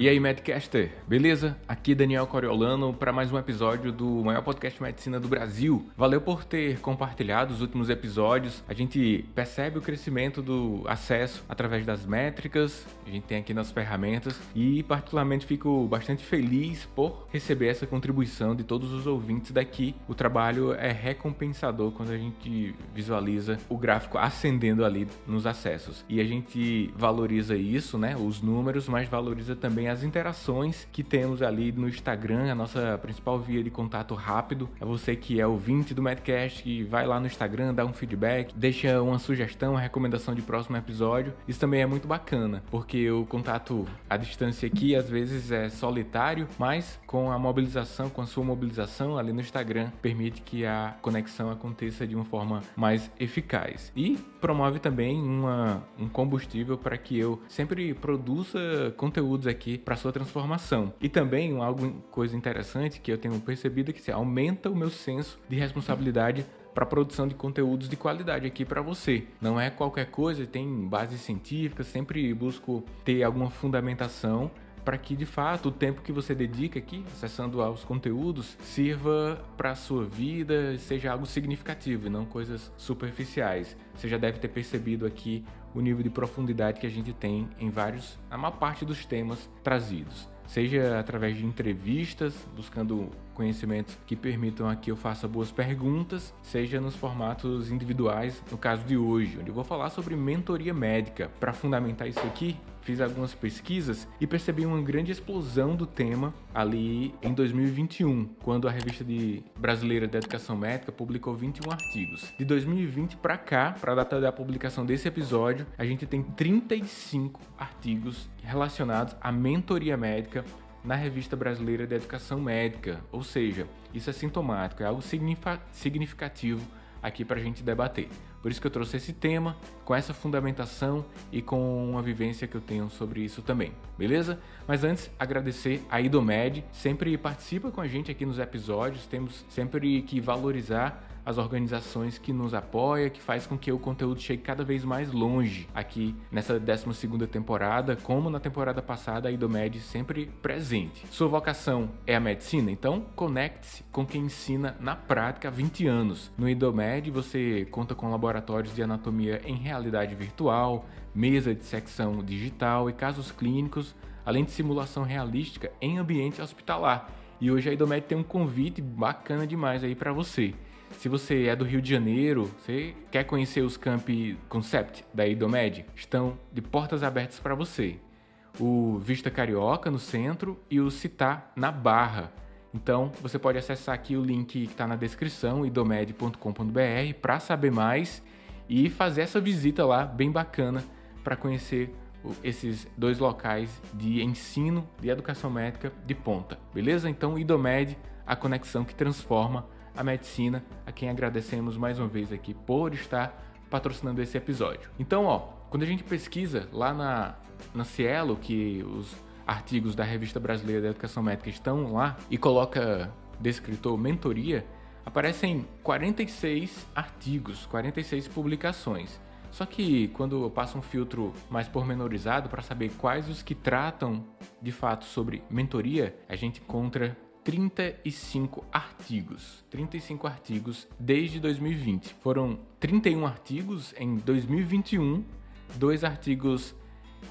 E aí, Medcaster, beleza? Aqui Daniel Coriolano para mais um episódio do maior podcast de medicina do Brasil. Valeu por ter compartilhado os últimos episódios. A gente percebe o crescimento do acesso através das métricas, a gente tem aqui nas ferramentas e, particularmente, fico bastante feliz por receber essa contribuição de todos os ouvintes daqui. O trabalho é recompensador quando a gente visualiza o gráfico ascendendo ali nos acessos. E a gente valoriza isso, né? Os números, mas valoriza também as interações que temos ali no Instagram, a nossa principal via de contato rápido. É você que é ouvinte do Medcast, que vai lá no Instagram, dá um feedback, deixa uma sugestão, uma recomendação de próximo episódio. Isso também é muito bacana, porque o contato à distância aqui às vezes é solitário, mas com a mobilização, com a sua mobilização ali no Instagram, permite que a conexão aconteça de uma forma mais eficaz. E promove também uma, um combustível para que eu sempre produza conteúdos aqui para sua transformação. E também algo coisa interessante que eu tenho percebido é que se aumenta o meu senso de responsabilidade para a produção de conteúdos de qualidade aqui para você. Não é qualquer coisa, tem bases científicas, sempre busco ter alguma fundamentação para que de fato o tempo que você dedica aqui acessando aos conteúdos sirva para a sua vida, seja algo significativo e não coisas superficiais. Você já deve ter percebido aqui o nível de profundidade que a gente tem em vários, a maior parte dos temas trazidos seja através de entrevistas, buscando conhecimentos que permitam a que eu faça boas perguntas, seja nos formatos individuais, no caso de hoje, onde eu vou falar sobre mentoria médica. Para fundamentar isso aqui, fiz algumas pesquisas e percebi uma grande explosão do tema ali em 2021, quando a revista de brasileira de educação médica publicou 21 artigos. De 2020 para cá, para a data da publicação desse episódio, a gente tem 35 artigos relacionados à mentoria médica na Revista Brasileira de Educação Médica, ou seja, isso é sintomático, é algo significativo aqui para a gente debater. Por isso que eu trouxe esse tema, com essa fundamentação e com uma vivência que eu tenho sobre isso também, beleza? Mas antes, agradecer a Idomed, sempre participa com a gente aqui nos episódios, temos sempre que valorizar as organizações que nos apoiam, que faz com que o conteúdo chegue cada vez mais longe aqui nessa 12 temporada, como na temporada passada a Idomed sempre presente. Sua vocação é a medicina, então conecte-se com quem ensina na prática há 20 anos. No Idomed você conta com laboratórios de anatomia em realidade virtual, mesa de secção digital e casos clínicos, além de simulação realística em ambiente hospitalar. E hoje a Idomed tem um convite bacana demais aí para você. Se você é do Rio de Janeiro, você quer conhecer os campi Concept da Idomed, estão de portas abertas para você. O Vista Carioca no centro e o Citar na Barra. Então você pode acessar aqui o link que está na descrição, idomed.com.br, para saber mais e fazer essa visita lá bem bacana para conhecer esses dois locais de ensino de educação médica de ponta, beleza? Então, Idomed, a conexão que transforma a medicina, a quem agradecemos mais uma vez aqui por estar patrocinando esse episódio. Então, ó, quando a gente pesquisa lá na, na Cielo, que os artigos da Revista Brasileira de Educação Médica estão lá, e coloca descritor mentoria, aparecem 46 artigos, 46 publicações. Só que quando eu passo um filtro mais pormenorizado para saber quais os que tratam de fato sobre mentoria, a gente encontra 35 artigos. 35 artigos desde 2020. Foram 31 artigos em 2021, dois artigos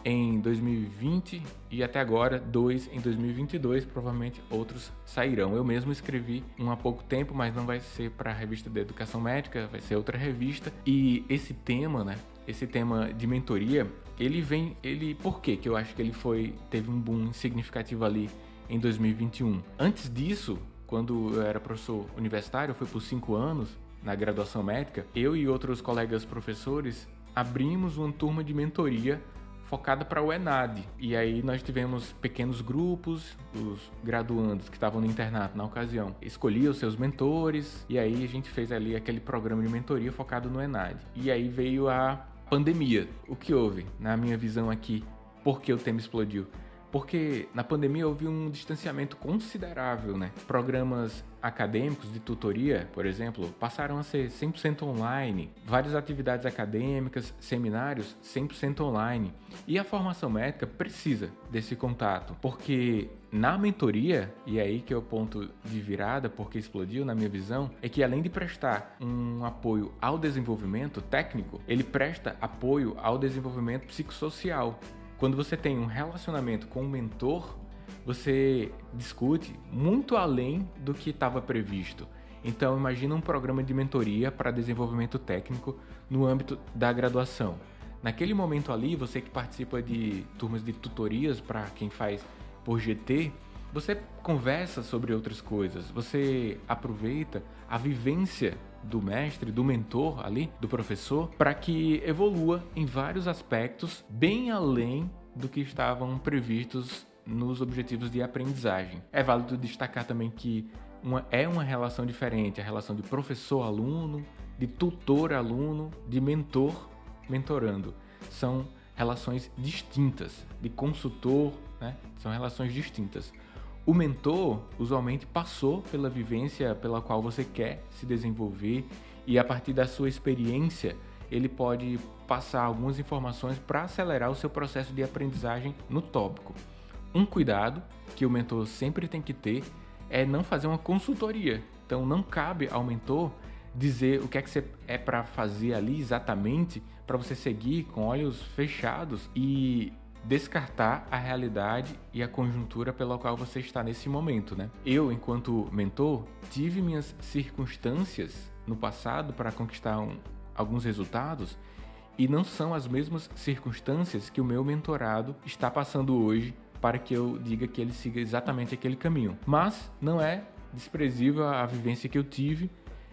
em 2020 e até agora dois em 2022. Provavelmente outros sairão. Eu mesmo escrevi um há pouco tempo, mas não vai ser para a revista de Educação Médica, vai ser outra revista. E esse tema, né? Esse tema de mentoria, ele vem, ele, por que que eu acho que ele foi teve um boom significativo ali em 2021. Antes disso, quando eu era professor universitário, foi por cinco anos na graduação médica, eu e outros colegas professores abrimos uma turma de mentoria focada para o ENAD. E aí nós tivemos pequenos grupos, os graduandos que estavam no internato na ocasião, escolhiam seus mentores, e aí a gente fez ali aquele programa de mentoria focado no ENAD. E aí veio a pandemia. O que houve, na minha visão aqui, por que o tema explodiu? Porque na pandemia houve um distanciamento considerável, né? Programas acadêmicos de tutoria, por exemplo, passaram a ser 100% online. Várias atividades acadêmicas, seminários 100% online. E a formação médica precisa desse contato, porque na mentoria, e é aí que é o ponto de virada, porque explodiu na minha visão, é que além de prestar um apoio ao desenvolvimento técnico, ele presta apoio ao desenvolvimento psicossocial. Quando você tem um relacionamento com o mentor, você discute muito além do que estava previsto. Então, imagina um programa de mentoria para desenvolvimento técnico no âmbito da graduação. Naquele momento ali, você que participa de turmas de tutorias para quem faz por GT, você conversa sobre outras coisas, você aproveita a vivência do mestre, do mentor ali, do professor, para que evolua em vários aspectos bem além do que estavam previstos nos objetivos de aprendizagem. É válido destacar também que uma, é uma relação diferente, a relação de professor-aluno, de tutor-aluno, de mentor-mentorando. São relações distintas, de consultor, né? são relações distintas. O mentor usualmente passou pela vivência pela qual você quer se desenvolver e a partir da sua experiência ele pode passar algumas informações para acelerar o seu processo de aprendizagem no tópico. Um cuidado que o mentor sempre tem que ter é não fazer uma consultoria. Então não cabe ao mentor dizer o que é que você é para fazer ali exatamente para você seguir com olhos fechados e descartar a realidade e a conjuntura pela qual você está nesse momento, né? Eu, enquanto mentor, tive minhas circunstâncias no passado para conquistar um, alguns resultados e não são as mesmas circunstâncias que o meu mentorado está passando hoje para que eu diga que ele siga exatamente aquele caminho. Mas não é desprezível a vivência que eu tive.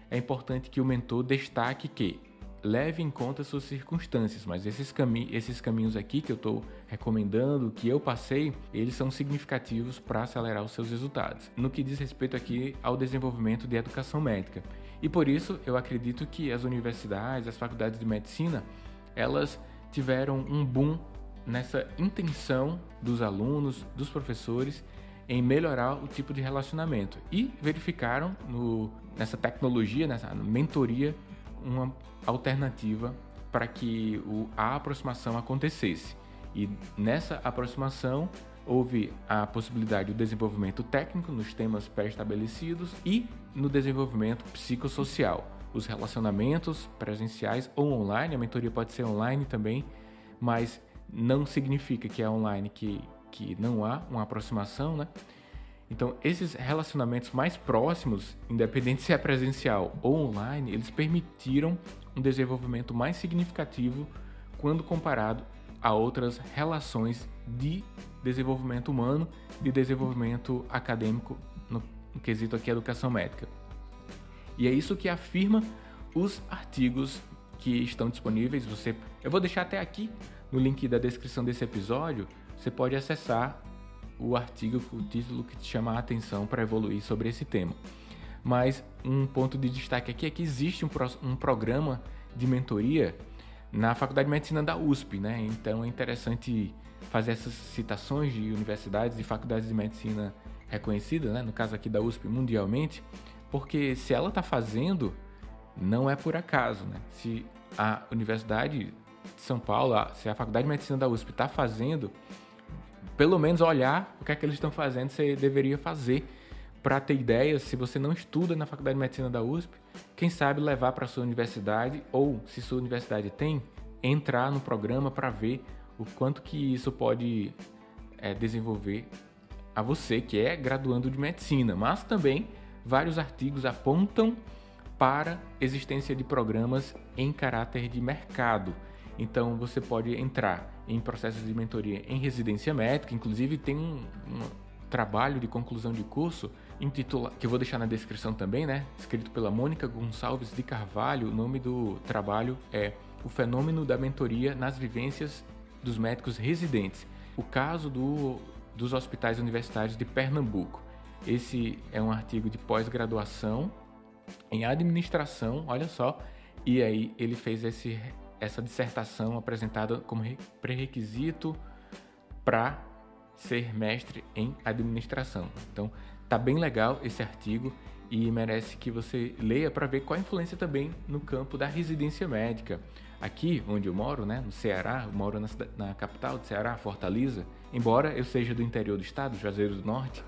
É importante que o mentor destaque que leve em conta suas circunstâncias, mas esses, cami esses caminhos aqui que eu estou recomendando, que eu passei, eles são significativos para acelerar os seus resultados. No que diz respeito aqui ao desenvolvimento de educação médica. E por isso eu acredito que as universidades, as faculdades de medicina, elas tiveram um boom nessa intenção dos alunos, dos professores em melhorar o tipo de relacionamento e verificaram no, nessa tecnologia, nessa mentoria, uma alternativa para que o, a aproximação acontecesse. E nessa aproximação houve a possibilidade do desenvolvimento técnico nos temas pré-estabelecidos e no desenvolvimento psicossocial. Os relacionamentos presenciais ou online, a mentoria pode ser online também, mas não significa que é online que, que não há uma aproximação, né? Então, esses relacionamentos mais próximos, independente se é presencial ou online, eles permitiram um desenvolvimento mais significativo quando comparado a outras relações de desenvolvimento humano, de desenvolvimento acadêmico, no, quesito aqui educação médica. E é isso que afirma os artigos que estão disponíveis. Você, eu vou deixar até aqui no link da descrição desse episódio, você pode acessar o artigo com o título que te chama a atenção para evoluir sobre esse tema. Mas um ponto de destaque aqui é que existe um, pro, um programa de mentoria na Faculdade de Medicina da USP, né? Então é interessante fazer essas citações de universidades e faculdades de medicina reconhecidas, né? no caso aqui da USP mundialmente, porque se ela está fazendo, não é por acaso, né? Se a universidade de São Paulo, se a Faculdade de Medicina da USP está fazendo, pelo menos olhar o que é que eles estão fazendo, você deveria fazer para ter ideia, se você não estuda na Faculdade de Medicina da USP, quem sabe levar para sua universidade ou, se sua universidade tem, entrar no programa para ver o quanto que isso pode é, desenvolver a você que é graduando de medicina, mas também vários artigos apontam para existência de programas em caráter de mercado. Então você pode entrar em processos de mentoria em residência médica, inclusive tem um, um trabalho de conclusão de curso intitulado, que eu vou deixar na descrição também, né? Escrito pela Mônica Gonçalves de Carvalho. O nome do trabalho é O Fenômeno da Mentoria nas Vivências dos Médicos Residentes. O caso do, dos hospitais universitários de Pernambuco. Esse é um artigo de pós-graduação em administração, olha só. E aí ele fez esse essa dissertação apresentada como pré-requisito para ser mestre em administração. Então, tá bem legal esse artigo e merece que você leia para ver qual a influência também no campo da residência médica. Aqui onde eu moro, né, no Ceará, eu moro na, na capital do Ceará, Fortaleza, embora eu seja do interior do estado, Juazeiro do Norte,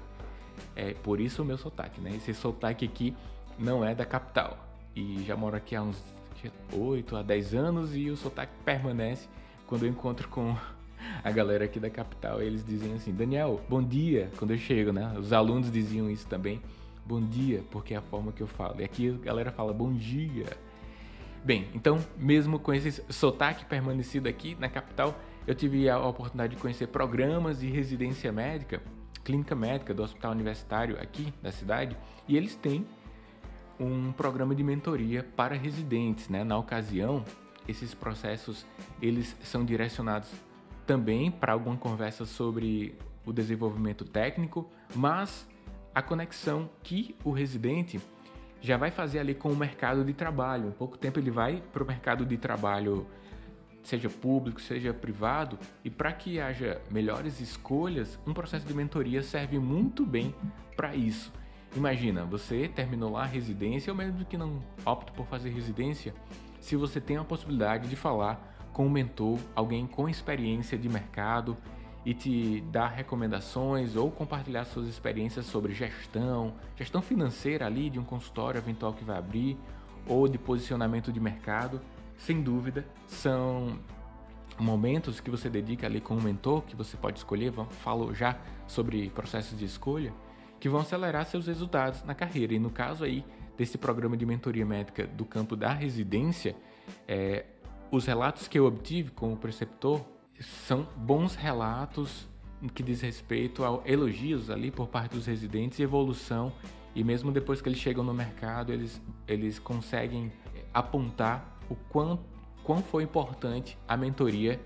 é por isso o meu sotaque, né? Esse sotaque aqui não é da capital. E já moro aqui há uns 8 a 10 anos e o sotaque permanece quando eu encontro com a galera aqui da capital. Eles dizem assim: Daniel, bom dia. Quando eu chego, né? Os alunos diziam isso também. Bom dia, porque é a forma que eu falo. E aqui a galera fala bom dia. Bem, então, mesmo com esse sotaque permanecido aqui na capital, eu tive a oportunidade de conhecer programas de residência médica, clínica médica do Hospital Universitário aqui da cidade, e eles têm um programa de mentoria para residentes, né? Na ocasião, esses processos eles são direcionados também para alguma conversa sobre o desenvolvimento técnico, mas a conexão que o residente já vai fazer ali com o mercado de trabalho. Em pouco tempo ele vai para o mercado de trabalho, seja público, seja privado, e para que haja melhores escolhas, um processo de mentoria serve muito bem para isso. Imagina, você terminou lá a residência, ou mesmo que não opte por fazer residência, se você tem a possibilidade de falar com um mentor, alguém com experiência de mercado e te dar recomendações ou compartilhar suas experiências sobre gestão, gestão financeira ali de um consultório eventual que vai abrir ou de posicionamento de mercado, sem dúvida, são momentos que você dedica ali com um mentor que você pode escolher, falo já sobre processos de escolha, que vão acelerar seus resultados na carreira. E no caso aí desse programa de mentoria médica do campo da residência, é, os relatos que eu obtive como preceptor são bons relatos que diz respeito a elogios ali por parte dos residentes e evolução e mesmo depois que eles chegam no mercado eles, eles conseguem apontar o quão, quão foi importante a mentoria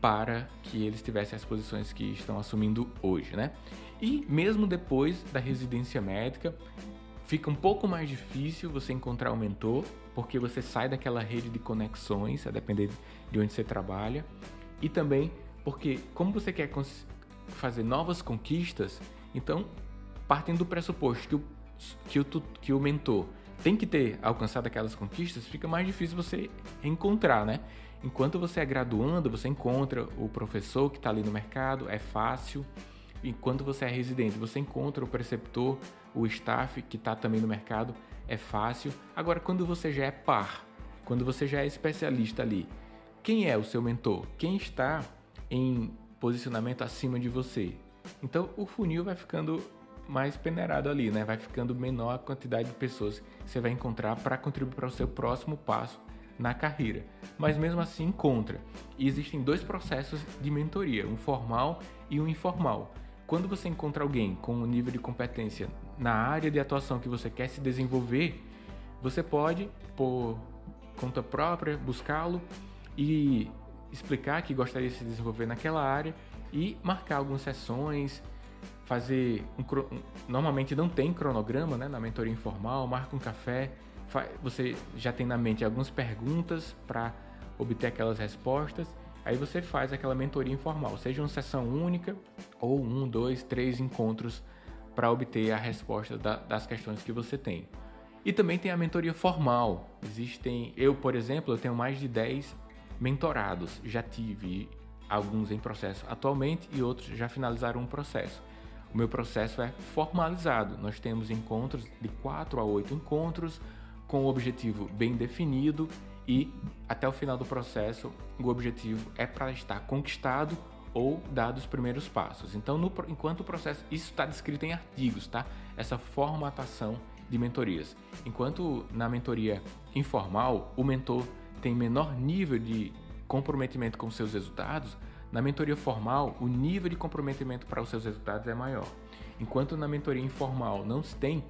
para que eles tivessem as posições que estão assumindo hoje, né? E mesmo depois da residência médica, fica um pouco mais difícil você encontrar um mentor, porque você sai daquela rede de conexões, a depender de onde você trabalha, e também porque como você quer fazer novas conquistas, então partindo do pressuposto que o, que o, que o mentor tem que ter alcançado aquelas conquistas, fica mais difícil você encontrar, né? Enquanto você é graduando, você encontra o professor que está ali no mercado, é fácil. Enquanto você é residente, você encontra o preceptor, o staff que está também no mercado, é fácil. Agora, quando você já é par, quando você já é especialista ali, quem é o seu mentor? Quem está em posicionamento acima de você? Então, o funil vai ficando mais peneirado ali, né? Vai ficando menor a quantidade de pessoas que você vai encontrar para contribuir para o seu próximo passo na carreira. Mas mesmo assim encontra. E existem dois processos de mentoria, um formal e um informal. Quando você encontra alguém com um nível de competência na área de atuação que você quer se desenvolver, você pode, por conta própria, buscá-lo e explicar que gostaria de se desenvolver naquela área e marcar algumas sessões, fazer um, normalmente não tem cronograma, né, na mentoria informal, marca um café, você já tem na mente algumas perguntas para obter aquelas respostas, aí você faz aquela mentoria informal, seja uma sessão única ou um, dois, três encontros para obter a resposta da, das questões que você tem. E também tem a mentoria formal. Existem, eu, por exemplo, eu tenho mais de 10 mentorados. Já tive alguns em processo atualmente e outros já finalizaram um processo. O meu processo é formalizado. Nós temos encontros de 4 a 8 encontros com o objetivo bem definido e até o final do processo o objetivo é para estar conquistado ou dado os primeiros passos. Então, no, enquanto o processo, isso está descrito em artigos, tá? Essa formatação de mentorias. Enquanto na mentoria informal o mentor tem menor nível de comprometimento com seus resultados, na mentoria formal o nível de comprometimento para os seus resultados é maior. Enquanto na mentoria informal não se tem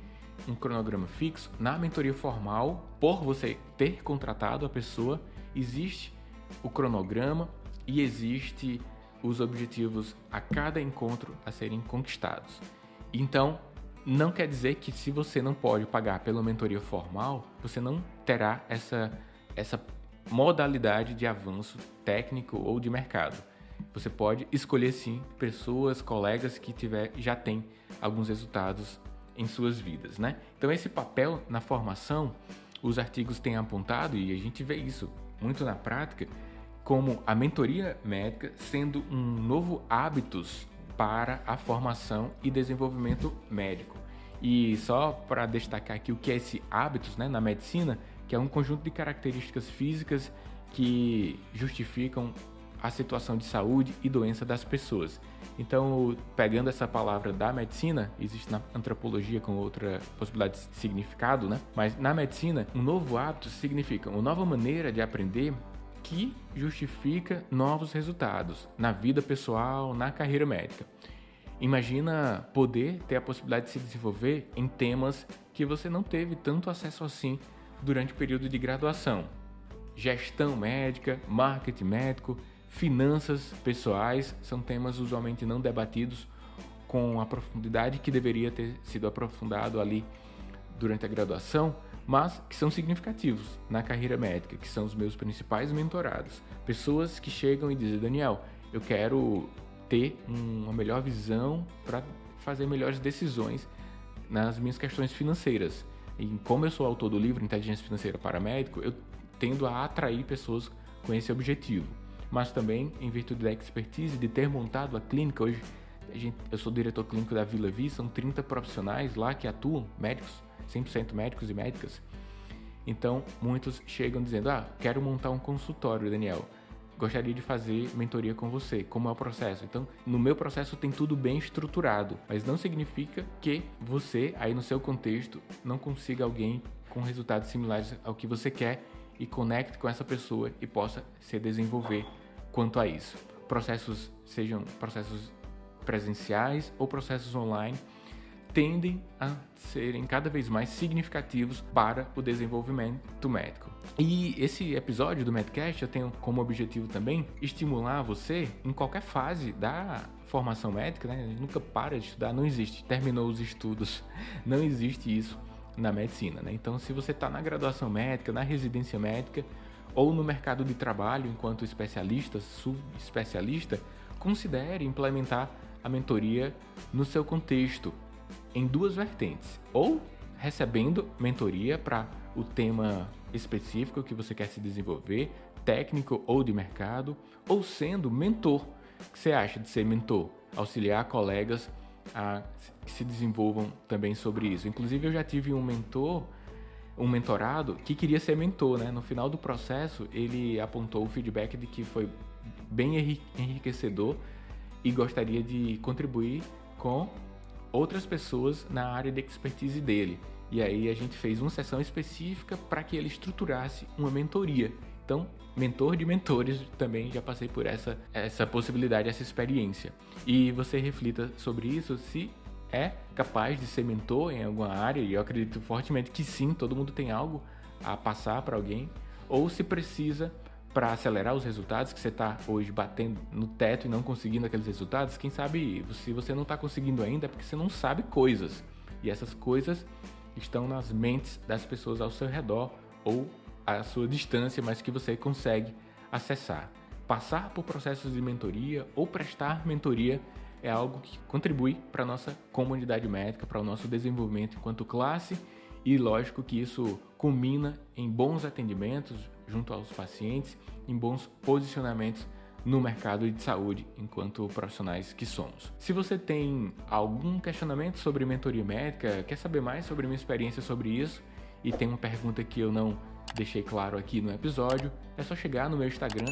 um cronograma fixo, na mentoria formal, por você ter contratado a pessoa, existe o cronograma e existe os objetivos a cada encontro a serem conquistados. Então, não quer dizer que se você não pode pagar pela mentoria formal, você não terá essa, essa modalidade de avanço técnico ou de mercado. Você pode escolher sim pessoas, colegas que tiver, já têm alguns resultados em suas vidas, né? Então esse papel na formação, os artigos têm apontado e a gente vê isso muito na prática, como a mentoria médica sendo um novo hábitos para a formação e desenvolvimento médico. E só para destacar aqui o que é esse hábitos né, na medicina, que é um conjunto de características físicas que justificam a situação de saúde e doença das pessoas. Então, pegando essa palavra da medicina, existe na antropologia com outra possibilidade de significado, né? Mas na medicina, um novo hábito significa uma nova maneira de aprender que justifica novos resultados na vida pessoal, na carreira médica. Imagina poder ter a possibilidade de se desenvolver em temas que você não teve tanto acesso assim durante o período de graduação. Gestão médica, marketing médico, finanças pessoais são temas usualmente não debatidos com a profundidade que deveria ter sido aprofundado ali durante a graduação, mas que são significativos na carreira médica, que são os meus principais mentorados. Pessoas que chegam e dizem: Daniel, eu quero ter uma melhor visão para fazer melhores decisões nas minhas questões financeiras. E como eu sou autor do livro Inteligência Financeira para Médico, eu tendo a atrair pessoas com esse objetivo. Mas também, em virtude da expertise de ter montado a clínica, hoje gente, eu sou diretor clínico da Vila Vi, são 30 profissionais lá que atuam, médicos, 100% médicos e médicas. Então, muitos chegam dizendo: Ah, quero montar um consultório, Daniel. Gostaria de fazer mentoria com você. Como é o processo? Então, no meu processo tem tudo bem estruturado, mas não significa que você, aí no seu contexto, não consiga alguém com resultados similares ao que você quer e conecte com essa pessoa e possa se desenvolver quanto a isso. Processos sejam processos presenciais ou processos online tendem a serem cada vez mais significativos para o desenvolvimento médico. E esse episódio do Medcast eu tenho como objetivo também estimular você em qualquer fase da formação médica, né? A gente nunca para de estudar, não existe, terminou os estudos, não existe isso na medicina, né? Então, se você está na graduação médica, na residência médica ou no mercado de trabalho enquanto especialista, subespecialista, considere implementar a mentoria no seu contexto em duas vertentes, ou recebendo mentoria para o tema específico que você quer se desenvolver, técnico ou de mercado, ou sendo mentor. O que você acha de ser mentor? Auxiliar colegas a se desenvolvam também sobre isso. Inclusive, eu já tive um mentor, um mentorado, que queria ser mentor, né? No final do processo, ele apontou o feedback de que foi bem enriquecedor e gostaria de contribuir com outras pessoas na área de expertise dele. E aí a gente fez uma sessão específica para que ele estruturasse uma mentoria. Então, mentor de mentores, também já passei por essa, essa possibilidade, essa experiência. E você reflita sobre isso se é capaz de ser mentor em alguma área, e eu acredito fortemente que sim, todo mundo tem algo a passar para alguém, ou se precisa para acelerar os resultados que você está hoje batendo no teto e não conseguindo aqueles resultados, quem sabe se você não está conseguindo ainda é porque você não sabe coisas. E essas coisas estão nas mentes das pessoas ao seu redor ou à sua distância, mas que você consegue acessar. Passar por processos de mentoria ou prestar mentoria é algo que contribui para a nossa comunidade médica, para o nosso desenvolvimento enquanto classe e lógico que isso culmina em bons atendimentos junto aos pacientes, em bons posicionamentos no mercado de saúde enquanto profissionais que somos. Se você tem algum questionamento sobre mentoria médica, quer saber mais sobre minha experiência sobre isso e tem uma pergunta que eu não deixei claro aqui no episódio, é só chegar no meu Instagram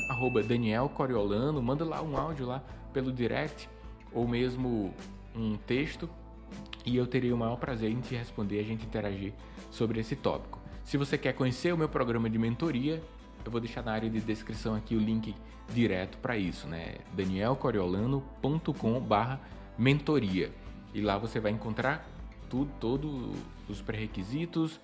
@danielcoriolano, manda lá um áudio lá pelo direct ou mesmo um texto e eu teria o maior prazer em te responder e a gente interagir sobre esse tópico. Se você quer conhecer o meu programa de mentoria, eu vou deixar na área de descrição aqui o link direto para isso, né? danielcoriolano.com/mentoria. E lá você vai encontrar tudo, todos os pré-requisitos,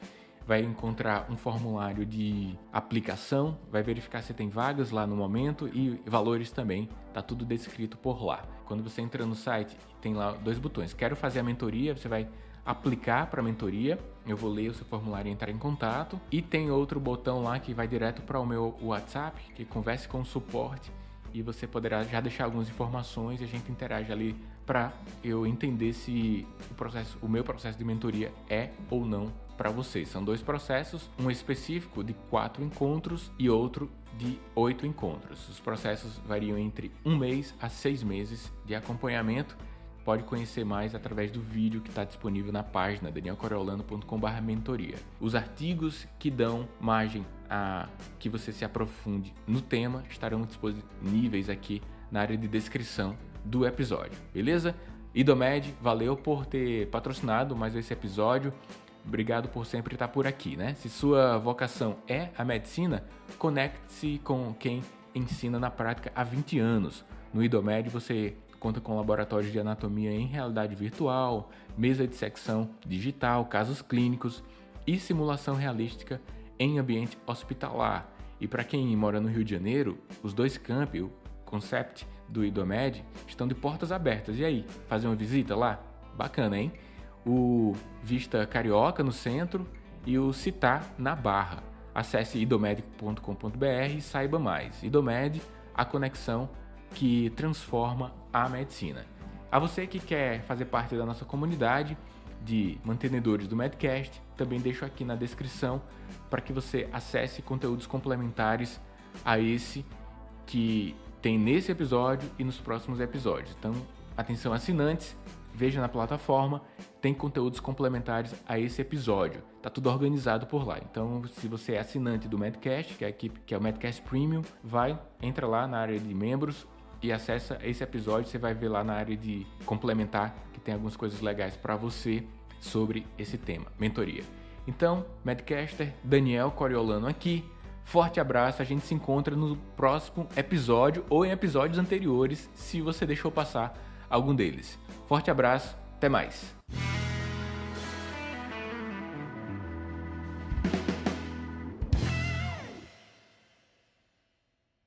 vai encontrar um formulário de aplicação, vai verificar se tem vagas lá no momento e valores também, tá tudo descrito por lá. Quando você entra no site, tem lá dois botões. Quero fazer a mentoria, você vai aplicar para a mentoria. Eu vou ler o seu formulário e entrar em contato. E tem outro botão lá que vai direto para o meu WhatsApp, que converse com o suporte e você poderá já deixar algumas informações e a gente interage ali para eu entender se o processo, o meu processo de mentoria é ou não para vocês. São dois processos, um específico de quatro encontros e outro de oito encontros. Os processos variam entre um mês a seis meses de acompanhamento. Pode conhecer mais através do vídeo que está disponível na página danielcoriolano.com/mentoria. Os artigos que dão margem a que você se aprofunde no tema estarão disponíveis aqui na área de descrição do episódio, beleza? Idomed, valeu por ter patrocinado mais esse episódio. Obrigado por sempre estar por aqui, né? Se sua vocação é a medicina, conecte-se com quem ensina na prática há 20 anos. No Idomed você conta com laboratórios de anatomia em realidade virtual, mesa de secção digital, casos clínicos e simulação realística em ambiente hospitalar. E para quem mora no Rio de Janeiro, os dois campi, o Concept do Idomed, estão de portas abertas. E aí, fazer uma visita lá? Bacana, hein? O Vista Carioca no centro e o Citar na Barra. Acesse idomedic.com.br e saiba mais. Idomed, a conexão que transforma a medicina. A você que quer fazer parte da nossa comunidade de mantenedores do Medcast, também deixo aqui na descrição para que você acesse conteúdos complementares a esse que tem nesse episódio e nos próximos episódios. Então, atenção assinantes, veja na plataforma, tem conteúdos complementares a esse episódio. Tá tudo organizado por lá. Então, se você é assinante do Medcast, que é a equipe que é o Medcast Premium, vai, entra lá na área de membros e acessa esse episódio, você vai ver lá na área de complementar que tem algumas coisas legais para você sobre esse tema, mentoria. Então, Medcaster Daniel Coriolano aqui. Forte abraço, a gente se encontra no próximo episódio ou em episódios anteriores, se você deixou passar algum deles. Forte abraço, até mais.